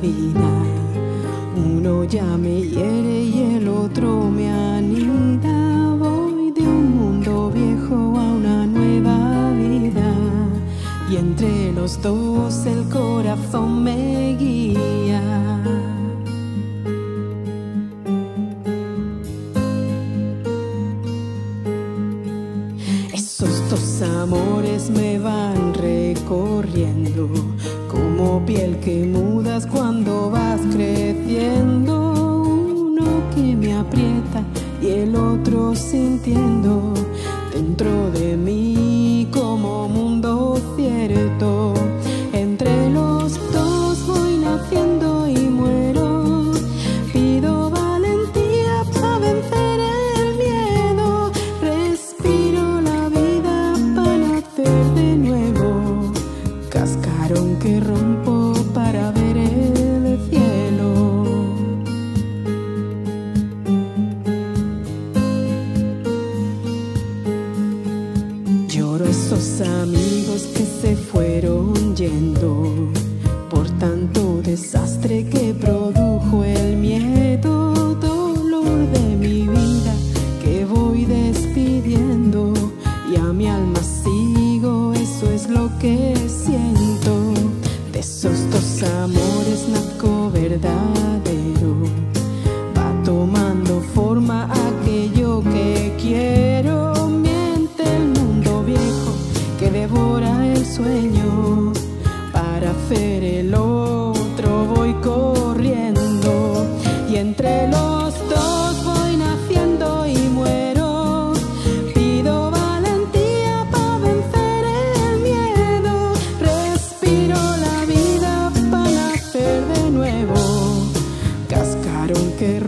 vida. Uno ya me hiere y el otro me anida. Los dos el corazón me guía. Esos dos amores me van recorriendo como piel que mudas cuando vas creciendo. Uno que me aprieta y el otro sintiendo que rompo para ver el cielo. Lloro esos amigos que se fueron yendo por tanto desastre que produjo el miedo. para el sueño, para hacer el otro voy corriendo y entre los dos voy naciendo y muero. Pido valentía para vencer el miedo, respiro la vida para nacer de nuevo. Cascarón que